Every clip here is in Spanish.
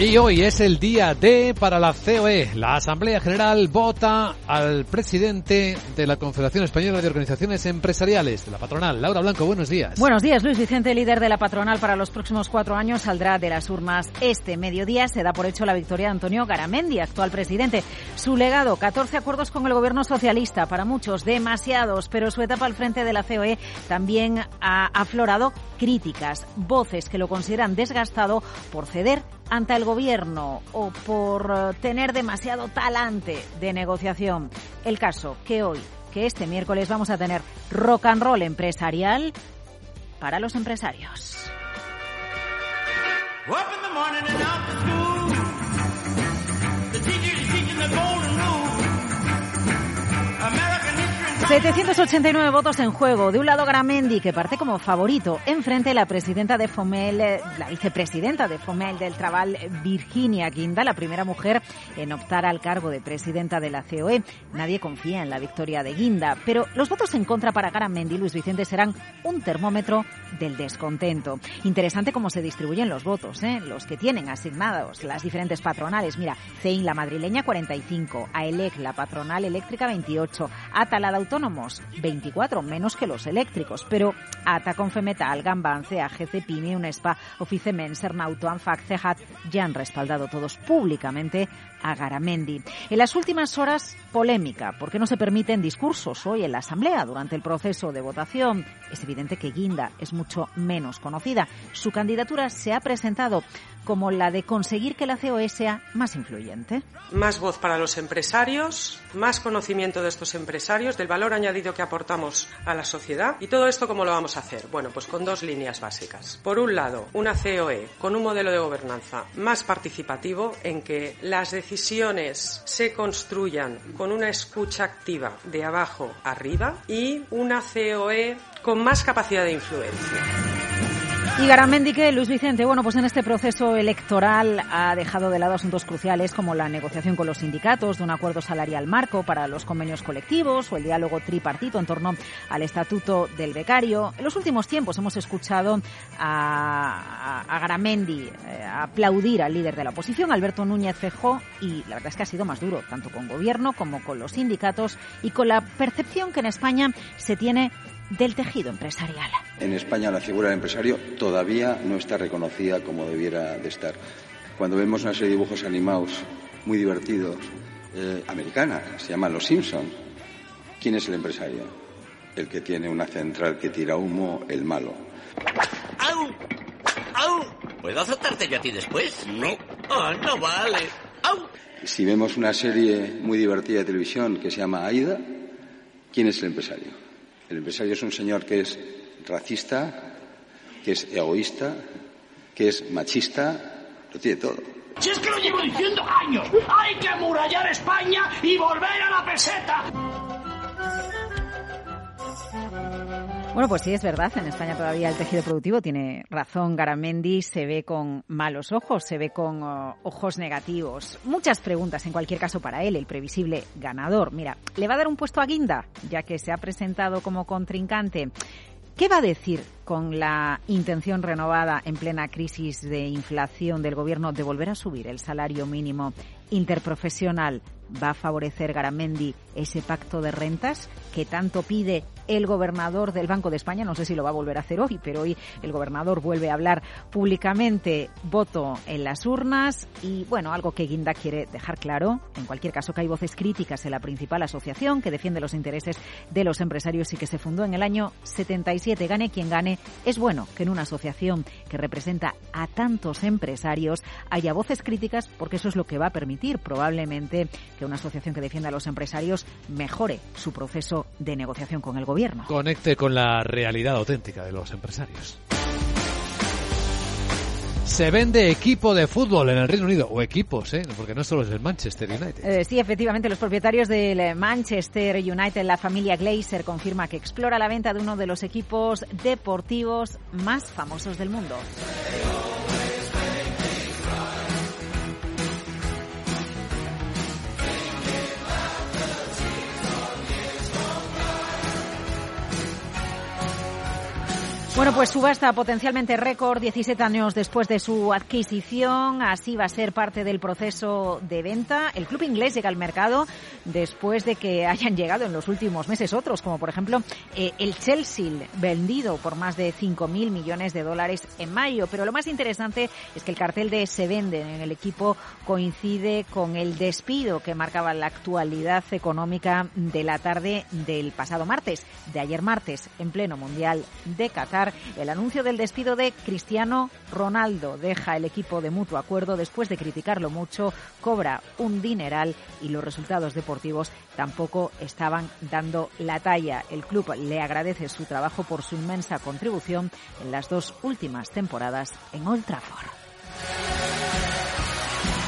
Y hoy es el día D para la COE. La Asamblea General vota al presidente de la Confederación Española de Organizaciones Empresariales, de la patronal. Laura Blanco, buenos días. Buenos días, Luis Vicente, líder de la patronal para los próximos cuatro años, saldrá de las urnas este mediodía. Se da por hecho la victoria de Antonio Garamendi, actual presidente. Su legado, 14 acuerdos con el gobierno socialista, para muchos demasiados, pero su etapa al frente de la COE también ha aflorado críticas, voces que lo consideran desgastado por ceder ante el gobierno o por eh, tener demasiado talante de negociación. El caso que hoy, que este miércoles vamos a tener rock and roll empresarial para los empresarios. 789 votos en juego. De un lado Gramendi, que parte como favorito. Enfrente la presidenta de Fomel, eh, la vicepresidenta de Fomel del Trabal, Virginia Guinda, la primera mujer en optar al cargo de presidenta de la COE. Nadie confía en la victoria de Guinda, pero los votos en contra para Garamendi y Luis Vicente serán un termómetro del descontento. Interesante cómo se distribuyen los votos, ¿eh? los que tienen asignados las diferentes patronales. Mira, CEIN, la madrileña, 45, AELEC, la patronal eléctrica, 28, Atalada Autónoma, 24, menos que los eléctricos, pero ATA, Confemetal, Gamban, CAG, Pini, Unespa, Oficemen, Sernauto, Anfac, CEJAT ya han respaldado todos públicamente a Garamendi. En las últimas horas, polémica, porque no se permiten discursos hoy en la Asamblea durante el proceso de votación. Es evidente que Guinda es mucho menos conocida. Su candidatura se ha presentado como la de conseguir que la COE sea más influyente. Más voz para los empresarios, más conocimiento de estos empresarios, del valor añadido que aportamos a la sociedad. ¿Y todo esto cómo lo vamos a hacer? Bueno, pues con dos líneas básicas. Por un lado, una COE con un modelo de gobernanza más participativo en que las decisiones se construyan con una escucha activa de abajo arriba y una COE con más capacidad de influencia. Y Garamendi, que Luis Vicente, bueno, pues en este proceso electoral ha dejado de lado asuntos cruciales como la negociación con los sindicatos de un acuerdo salarial marco para los convenios colectivos o el diálogo tripartito en torno al estatuto del becario. En los últimos tiempos hemos escuchado a, a, Garamendi eh, aplaudir al líder de la oposición, Alberto Núñez Fejó, y la verdad es que ha sido más duro, tanto con gobierno como con los sindicatos y con la percepción que en España se tiene del tejido empresarial. En España la figura del empresario todavía no está reconocida como debiera de estar. Cuando vemos una serie de dibujos animados muy divertidos, eh, americana, se llaman Los Simpson, ¿quién es el empresario? El que tiene una central que tira humo, el malo. ¡Au! ¡Au! ¿Puedo azotarte yo a ti después? No. Oh, no vale. ¡Au! Si vemos una serie muy divertida de televisión que se llama Aida, ¿quién es el empresario? El empresario es un señor que es racista, que es egoísta, que es machista, lo tiene todo. Si es que lo llevo diciendo años, hay que amurallar España y volver a la peseta. Bueno, pues sí, es verdad. En España todavía el tejido productivo tiene razón. Garamendi se ve con malos ojos, se ve con uh, ojos negativos. Muchas preguntas, en cualquier caso, para él, el previsible ganador. Mira, ¿le va a dar un puesto a Guinda, ya que se ha presentado como contrincante? ¿Qué va a decir con la intención renovada en plena crisis de inflación del Gobierno de volver a subir el salario mínimo interprofesional? ¿Va a favorecer Garamendi ese pacto de rentas que tanto pide el gobernador del Banco de España, no sé si lo va a volver a hacer hoy, pero hoy el gobernador vuelve a hablar públicamente, voto en las urnas y bueno, algo que Guinda quiere dejar claro, en cualquier caso que hay voces críticas en la principal asociación que defiende los intereses de los empresarios y que se fundó en el año 77, gane quien gane, es bueno que en una asociación que representa a tantos empresarios haya voces críticas porque eso es lo que va a permitir probablemente que una asociación que defienda a los empresarios mejore su proceso de negociación con el gobierno. Conecte con la realidad auténtica de los empresarios. Se vende equipo de fútbol en el Reino Unido, o equipos, ¿eh? porque no solo es el Manchester United. Eh, sí, efectivamente, los propietarios del Manchester United, la familia Glazer, confirma que explora la venta de uno de los equipos deportivos más famosos del mundo. Bueno, pues subasta potencialmente récord 17 años después de su adquisición. Así va a ser parte del proceso de venta. El club inglés llega al mercado después de que hayan llegado en los últimos meses otros, como por ejemplo eh, el Chelsea, vendido por más de 5.000 millones de dólares en mayo. Pero lo más interesante es que el cartel de se venden en el equipo coincide con el despido que marcaba la actualidad económica de la tarde del pasado martes, de ayer martes, en pleno Mundial de Qatar el anuncio del despido de Cristiano Ronaldo. Deja el equipo de mutuo acuerdo después de criticarlo mucho, cobra un dineral y los resultados deportivos tampoco estaban dando la talla. El club le agradece su trabajo por su inmensa contribución en las dos últimas temporadas en Old Trafford.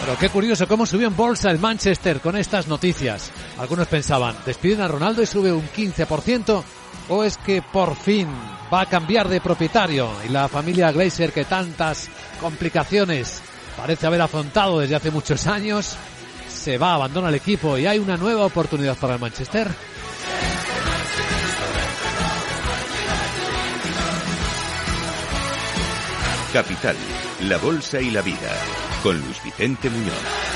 Pero qué curioso cómo subió en bolsa el Manchester con estas noticias. Algunos pensaban, despiden a Ronaldo y sube un 15%, o es que por fin va a cambiar de propietario y la familia Glazer que tantas complicaciones parece haber afrontado desde hace muchos años se va, abandona el equipo y hay una nueva oportunidad para el Manchester. Capital, la Bolsa y la Vida, con Luis Vicente Muñoz.